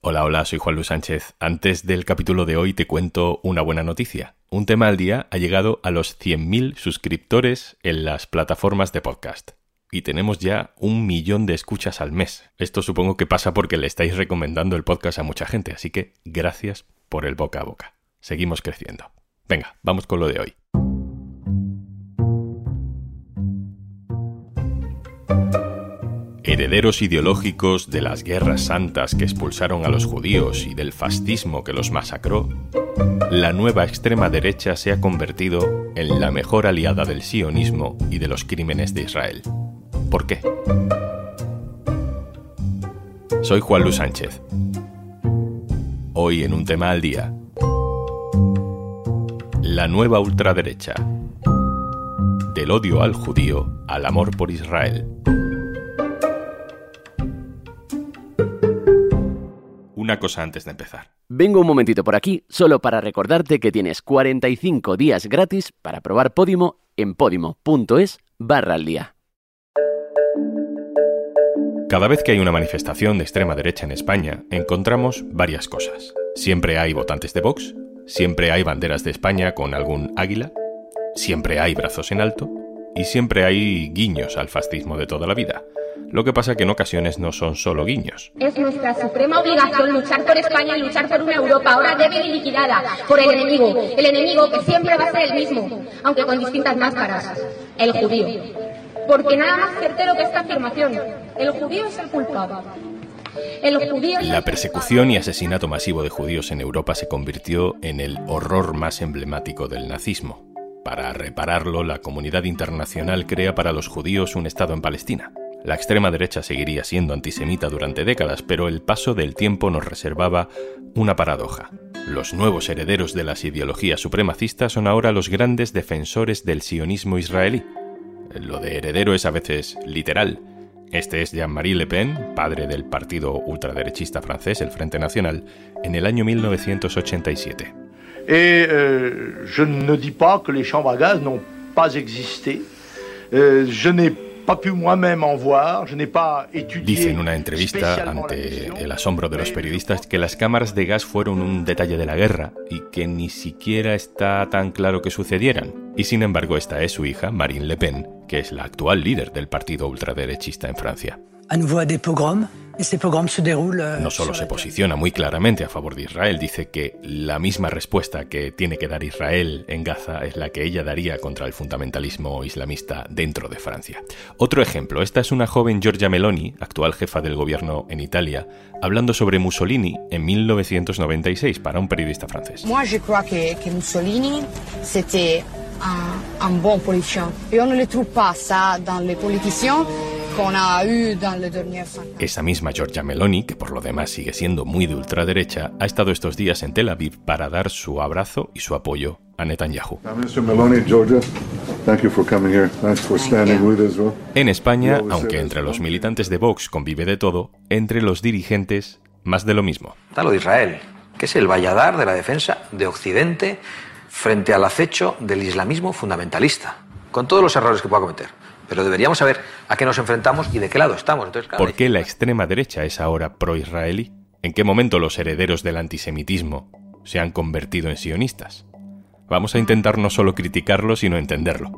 Hola, hola, soy Juan Luis Sánchez. Antes del capítulo de hoy te cuento una buena noticia. Un tema al día ha llegado a los 100.000 suscriptores en las plataformas de podcast. Y tenemos ya un millón de escuchas al mes. Esto supongo que pasa porque le estáis recomendando el podcast a mucha gente, así que gracias por el boca a boca. Seguimos creciendo. Venga, vamos con lo de hoy. Herederos ideológicos de las guerras santas que expulsaron a los judíos y del fascismo que los masacró, la nueva extrema derecha se ha convertido en la mejor aliada del sionismo y de los crímenes de Israel. ¿Por qué? Soy Juan Luis Sánchez. Hoy en un tema al día. La nueva ultraderecha. Del odio al judío al amor por Israel. Una cosa antes de empezar. Vengo un momentito por aquí solo para recordarte que tienes 45 días gratis para probar Podimo en podimo.es barra al día. Cada vez que hay una manifestación de extrema derecha en España, encontramos varias cosas. Siempre hay votantes de Vox, siempre hay banderas de España con algún águila, siempre hay brazos en alto y siempre hay guiños al fascismo de toda la vida. Lo que pasa que en ocasiones no son solo guiños. Es nuestra suprema obligación luchar por España y luchar por una Europa ahora débil y liquidada por el enemigo. El enemigo que siempre va a ser el mismo, aunque con distintas máscaras. El judío. Porque nada más certero que esta afirmación. El judío es el culpable. La persecución y asesinato masivo de judíos en Europa se convirtió en el horror más emblemático del nazismo. Para repararlo, la comunidad internacional crea para los judíos un Estado en Palestina. La extrema derecha seguiría siendo antisemita durante décadas, pero el paso del tiempo nos reservaba una paradoja. Los nuevos herederos de las ideologías supremacistas son ahora los grandes defensores del sionismo israelí. Lo de heredero es a veces literal. Este es Jean-Marie Le Pen, padre del partido ultraderechista francés, el Frente Nacional, en el año 1987. Et euh, je ne dis pas que les chambres à gaz n'ont pas existé. Euh, je Dice en una entrevista ante el asombro de los periodistas que las cámaras de gas fueron un detalle de la guerra y que ni siquiera está tan claro que sucedieran. Y sin embargo esta es su hija, Marine Le Pen, que es la actual líder del partido ultraderechista en Francia. Euh, no solo se posiciona muy claramente a favor de Israel, dice que la misma respuesta que tiene que dar Israel en Gaza es la que ella daría contra el fundamentalismo islamista dentro de Francia. Otro ejemplo, esta es una joven Giorgia Meloni, actual jefa del gobierno en Italia, hablando sobre Mussolini en 1996 para un periodista francés. Moi, je crois que, que Mussolini, c'était un, un bon politicien. Et on ne le trouve pas ça dans les politiciens esa misma Giorgia Meloni, que por lo demás sigue siendo muy de ultraderecha, ha estado estos días en Tel Aviv para dar su abrazo y su apoyo a Netanyahu. En España, aunque entre los militantes de Vox convive de todo, entre los dirigentes más de lo mismo. Está lo de Israel, que es el valladar de la defensa de Occidente frente al acecho del islamismo fundamentalista, con todos los errores que pueda cometer pero deberíamos saber a qué nos enfrentamos y de qué lado estamos. ¿Por qué la extrema derecha es ahora pro-israelí? ¿En qué momento los herederos del antisemitismo se han convertido en sionistas? Vamos a intentar no solo criticarlo, sino entenderlo.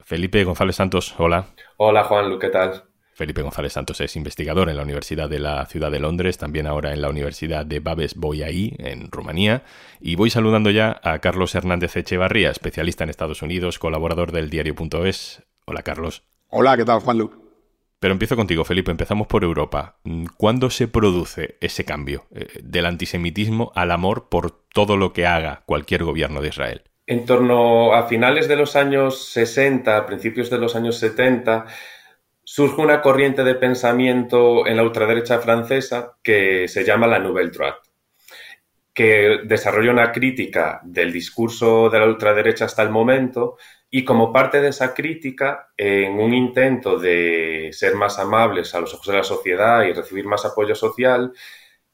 Felipe González Santos, hola. Hola Juan, ¿qué tal? Felipe González Santos es investigador en la Universidad de la Ciudad de Londres, también ahora en la Universidad de Babes Bolyai, en Rumanía. Y voy saludando ya a Carlos Hernández Echevarría, especialista en Estados Unidos, colaborador del diario.es. Hola, Carlos. Hola, ¿qué tal, Juan Luc? Pero empiezo contigo, Felipe. Empezamos por Europa. ¿Cuándo se produce ese cambio eh, del antisemitismo al amor por todo lo que haga cualquier gobierno de Israel? En torno a finales de los años 60, principios de los años 70, surge una corriente de pensamiento en la ultraderecha francesa que se llama la Nouvelle Droite, que desarrolla una crítica del discurso de la ultraderecha hasta el momento y como parte de esa crítica, en un intento de ser más amables a los ojos de la sociedad y recibir más apoyo social,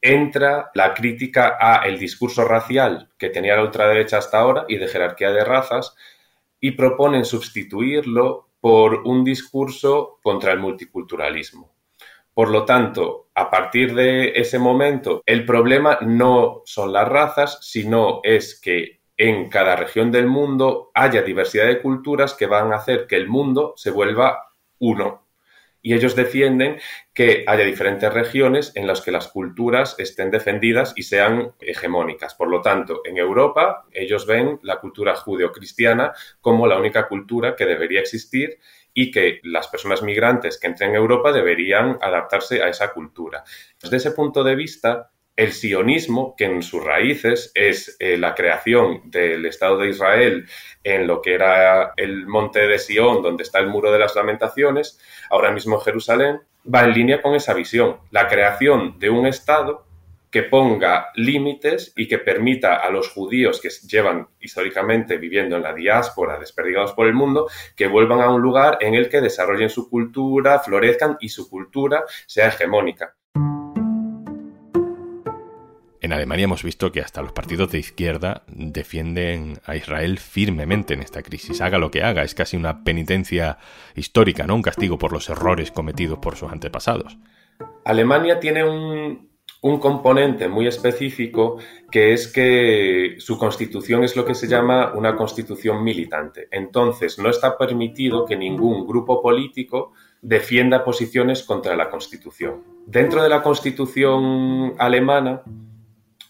entra la crítica a el discurso racial que tenía la ultraderecha hasta ahora y de jerarquía de razas y proponen sustituirlo por un discurso contra el multiculturalismo. Por lo tanto, a partir de ese momento, el problema no son las razas, sino es que en cada región del mundo haya diversidad de culturas que van a hacer que el mundo se vuelva uno. Y ellos defienden que haya diferentes regiones en las que las culturas estén defendidas y sean hegemónicas. Por lo tanto, en Europa ellos ven la cultura judeocristiana como la única cultura que debería existir y que las personas migrantes que entren en Europa deberían adaptarse a esa cultura. Desde ese punto de vista, el sionismo, que en sus raíces es eh, la creación del Estado de Israel en lo que era el monte de Sion, donde está el muro de las lamentaciones, ahora mismo en Jerusalén, va en línea con esa visión, la creación de un Estado que ponga límites y que permita a los judíos que llevan históricamente viviendo en la diáspora, desperdigados por el mundo, que vuelvan a un lugar en el que desarrollen su cultura, florezcan y su cultura sea hegemónica. En Alemania hemos visto que hasta los partidos de izquierda defienden a Israel firmemente en esta crisis. Haga lo que haga, es casi una penitencia histórica, ¿no? Un castigo por los errores cometidos por sus antepasados. Alemania tiene un, un componente muy específico que es que su constitución es lo que se llama una constitución militante. Entonces, no está permitido que ningún grupo político defienda posiciones contra la constitución. Dentro de la constitución alemana,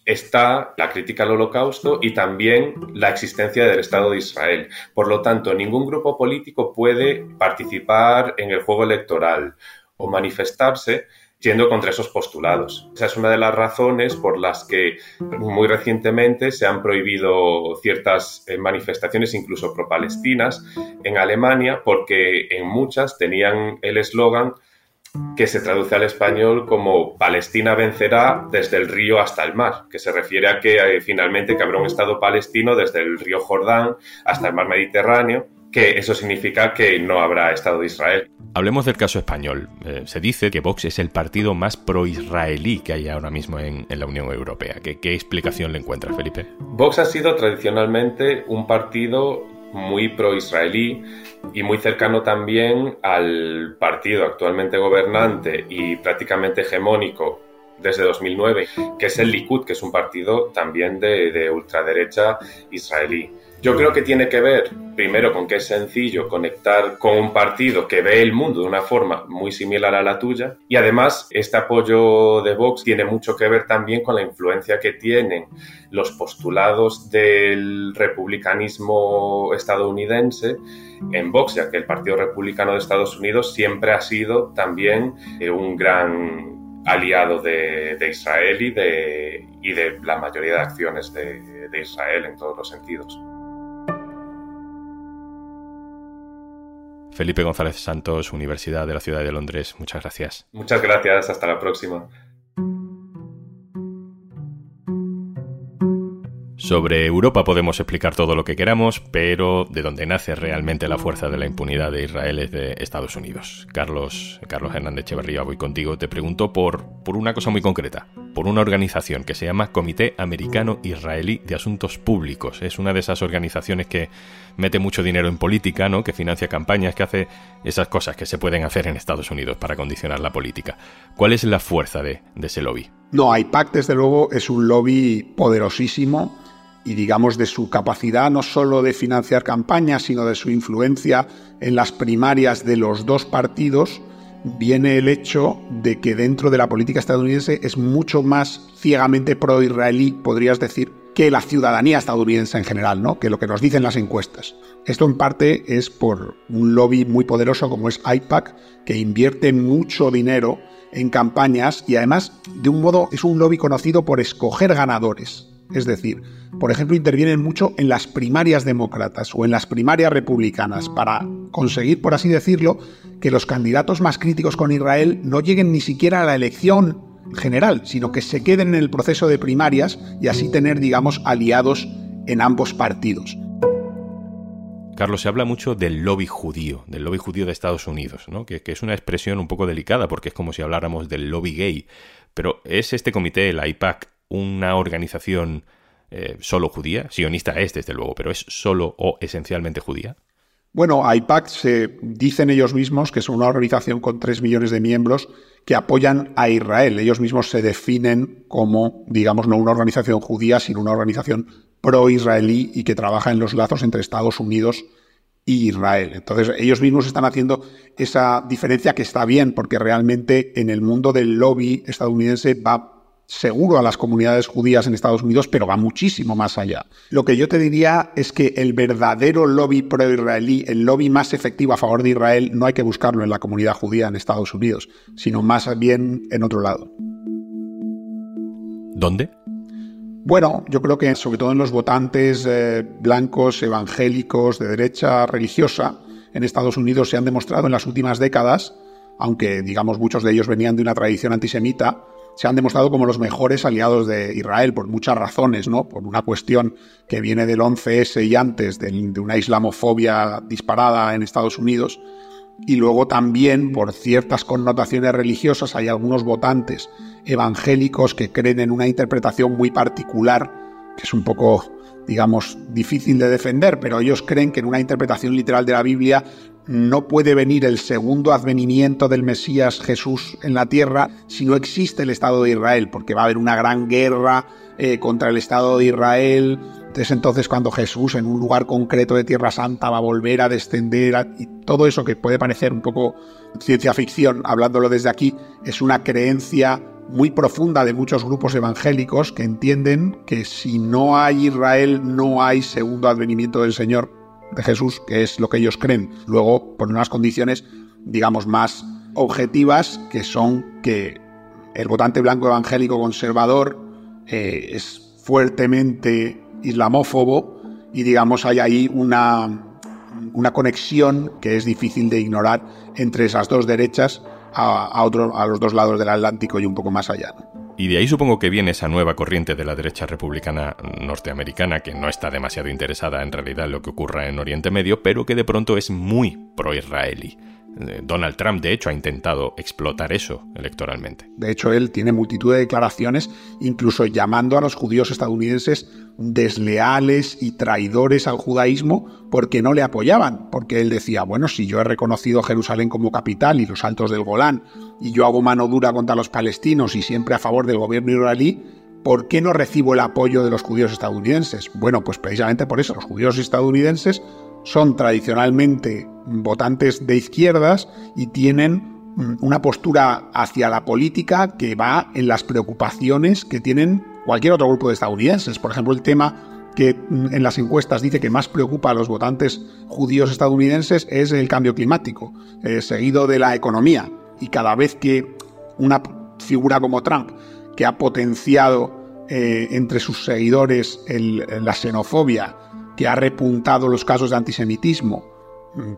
está la crítica al holocausto y también la existencia del Estado de Israel. Por lo tanto, ningún grupo político puede participar en el juego electoral o manifestarse yendo contra esos postulados. Esa es una de las razones por las que muy recientemente se han prohibido ciertas eh, manifestaciones, incluso pro-palestinas, en Alemania, porque en muchas tenían el eslogan que se traduce al español como Palestina vencerá desde el río hasta el mar, que se refiere a que eh, finalmente que habrá un Estado palestino desde el río Jordán hasta el mar Mediterráneo, que eso significa que no habrá Estado de Israel. Hablemos del caso español. Eh, se dice que Vox es el partido más pro-israelí que hay ahora mismo en, la Unión Europea. ¿Qué, ¿Qué explicación le encuentras, Felipe? Vox ha sido tradicionalmente un partido muy pro-israelí y muy cercano también al partido actualmente gobernante y prácticamente hegemónico desde 2009, que es el Likud, que es un partido también de, de ultraderecha israelí. Yo creo que tiene que ver, primero, con que es sencillo conectar con un partido que ve el mundo de una forma muy similar a la tuya y además este apoyo de Vox tiene mucho que ver también con la influencia que tienen los postulados del republicanismo estadounidense en Vox, ya que el Partido Republicano de Estados Unidos siempre ha sido también eh, un gran aliado de, Israel y de, y de la mayoría de acciones de, de Israel en todos los sentidos. Felipe González Santos, Universidad de la Ciudad de Londres, muchas gracias. Muchas gracias, hasta la próxima. Sobre Europa podemos explicar todo lo que queramos, pero de donde nace realmente la fuerza de la impunidad de Israel es de Estados Unidos. Carlos, Carlos Hernández Echeverría, voy contigo. Te pregunto por, por una cosa muy concreta, por una organización que se llama Comité Americano Israelí de Asuntos Públicos. Es una de esas organizaciones que mete mucho dinero en política, ¿no? que financia campañas, que hace esas cosas que se pueden hacer en Estados Unidos para condicionar la política. ¿Cuál es la fuerza de, de ese lobby? No, IPAC desde luego es un lobby poderosísimo y digamos de su capacidad no solo de financiar campañas, sino de su influencia en las primarias de los dos partidos, viene el hecho de que dentro de la política estadounidense es mucho más ciegamente pro-israelí, podrías decir, que la ciudadanía estadounidense en general, ¿no? Que lo que nos dicen las encuestas. Esto en parte es por un lobby muy poderoso como es IPAC, que invierte mucho dinero en campañas y además, de un modo, es un lobby conocido por escoger ganadores. Es decir, por ejemplo, intervienen mucho en las primarias demócratas o en las primarias republicanas para conseguir, por así decirlo, que los candidatos más críticos con Israel no lleguen ni siquiera a la elección general, sino que se queden en el proceso de primarias y así tener, digamos, aliados en ambos partidos. Carlos, se habla mucho del lobby judío, del lobby judío de Estados Unidos, ¿no? que, que, es una expresión un poco delicada porque es como si habláramos del lobby gay. Pero ¿es este comité, la IPAC, una organización eh, solo judía? Sionista es, desde luego, pero ¿es solo o esencialmente judía? Bueno, AIPAC se dicen ellos mismos que es una organización con 3 millones de miembros que apoyan a Israel. Ellos mismos se definen como, digamos, no una organización judía, sino una organización pro-israelí y que trabaja en los lazos entre Estados Unidos y Israel. Entonces, ellos mismos están haciendo esa diferencia que está bien, porque realmente en el mundo del lobby estadounidense va seguro a las comunidades judías en Estados Unidos, pero va muchísimo más allá. Lo que yo te diría es que el verdadero lobby pro-israelí, el lobby más efectivo a favor de Israel, no hay que buscarlo en la comunidad judía en Estados Unidos, sino más bien en otro lado. ¿Dónde? Bueno, yo creo que sobre todo en los votantes eh, blancos, evangélicos, de derecha religiosa, en Estados Unidos se han demostrado en las últimas décadas, aunque digamos muchos de ellos venían de una tradición antisemita, se han demostrado como los mejores aliados de Israel por muchas razones, ¿no? Por una cuestión que viene del 11S y antes, de, de una islamofobia disparada en Estados Unidos, y luego también por ciertas connotaciones religiosas hay algunos votantes evangélicos que creen en una interpretación muy particular, que es un poco, digamos, difícil de defender, pero ellos creen que en una interpretación literal de la Biblia no puede venir el segundo advenimiento del Mesías Jesús en la tierra si no existe el Estado de Israel, porque va a haber una gran guerra eh, contra el Estado de Israel. Es entonces cuando Jesús en un lugar concreto de Tierra Santa va a volver a descender y todo eso que puede parecer un poco ciencia ficción, hablándolo desde aquí, es una creencia muy profunda de muchos grupos evangélicos que entienden que si no hay Israel no hay segundo advenimiento del Señor de Jesús, que es lo que ellos creen. Luego, por unas condiciones, digamos, más objetivas, que son que el votante blanco evangélico conservador eh, es fuertemente islamófobo y, digamos, hay ahí una, una conexión que es difícil de ignorar entre esas dos derechas a, a, a los dos lados del Atlántico y un poco más allá. Y de ahí supongo que viene esa nueva corriente de la derecha republicana norteamericana que no está demasiado interesada en realidad en lo que ocurra en Oriente Medio, pero que de pronto es muy pro-israelí. Eh, Donald Trump, de hecho, ha intentado explotar eso electoralmente. De hecho, él tiene multitud de declaraciones, incluso llamando a los judíos estadounidenses desleales y traidores al judaísmo porque no le apoyaban, porque él decía, bueno, si yo he reconocido Jerusalén como capital y los altos del Golán, y yo hago mano dura contra los palestinos y siempre a favor del gobierno israelí, ¿por qué no recibo el apoyo de los judíos estadounidenses? Bueno, pues precisamente por eso, los judíos estadounidenses son tradicionalmente votantes de izquierdas y tienen mm, una postura hacia la política que va en las preocupaciones que tienen cualquier otro grupo de estadounidenses. Por ejemplo, el tema que mm, en las encuestas dice que más preocupa a los votantes judíos estadounidenses es el cambio climático, eh, seguido de la economía. Y cada vez que una figura como Trump, que ha potenciado eh, entre sus seguidores la xenofobia, que ha repuntado los casos de antisemitismo,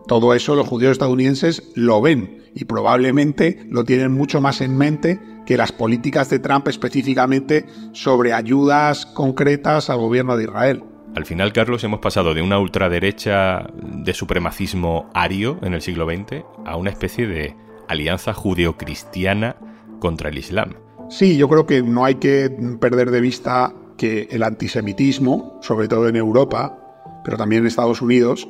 todo eso los judíos estadounidenses lo ven y probablemente lo tienen mucho más en mente que las políticas de Trump específicamente sobre ayudas concretas al gobierno de Israel. Al final, Carlos, hemos pasado de una ultraderecha de supremacismo ario en el siglo XX a una especie de alianza judeocristiana contra el Islam. Sí, yo creo que no hay que perder de vista que el antisemitismo, sobre todo en Europa, pero también en Estados Unidos,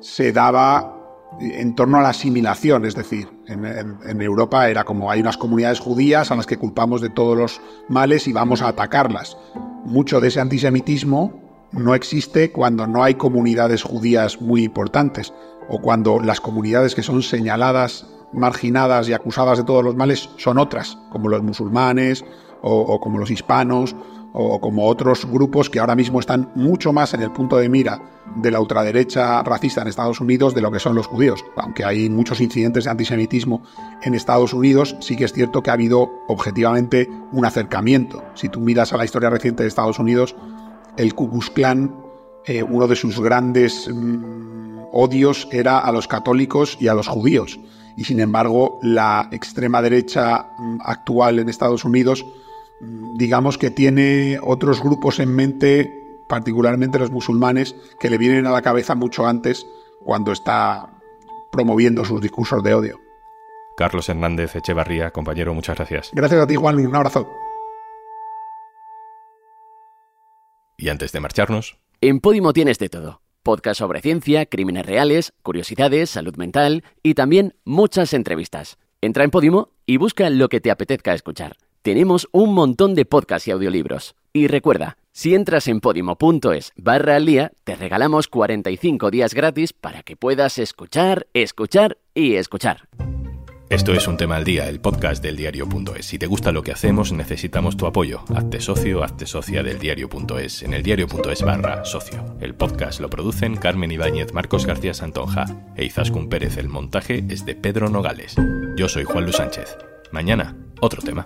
se daba en torno a la asimilación, es decir, en, Europa era como hay unas comunidades judías a las que culpamos de todos los males y vamos a atacarlas. Mucho de ese antisemitismo no existe cuando no hay comunidades judías muy importantes o cuando las comunidades que son señaladas, marginadas y acusadas de todos los males son otras, como los musulmanes o como los hispanos o como otros grupos que ahora mismo están mucho más en el punto de mira de la ultraderecha racista en Estados Unidos de lo que son los judíos. Aunque hay muchos incidentes de antisemitismo en Estados Unidos, sí que es cierto que ha habido objetivamente un acercamiento. Si tú miras a la historia reciente de Estados Unidos, el Ku Klux Klan, eh, uno de sus grandes mm, odios era a los católicos y a los judíos. Y sin embargo, la extrema derecha mm, actual en Estados Unidos digamos que tiene otros grupos en mente, particularmente los musulmanes, que le vienen a la cabeza mucho antes cuando está promoviendo sus discursos de odio. Carlos Hernández Echevarría, compañero, muchas gracias. Gracias a ti, Juan. Un abrazo. Y antes de marcharnos. En Podimo tienes de todo podcast sobre ciencia, crímenes reales, curiosidades, salud mental y también muchas entrevistas. Entra en Podimo y busca lo que te apetezca escuchar. Tenemos un montón de podcasts y audiolibros. Y recuerda, si entras en podimo.es barra al día, te regalamos 45 días gratis para que puedas escuchar, escuchar y escuchar. Esto es un tema al día, el podcast del diario.es. Si te gusta lo que hacemos, necesitamos tu apoyo. Hazte socio, hazte socia del diario.es en el diario.es barra socio. El podcast lo producen Carmen Ibáñez, Marcos García Santonja e Izaskun Pérez. El montaje es de Pedro Nogales. Yo soy Juan Luis Sánchez. Mañana, otro tema.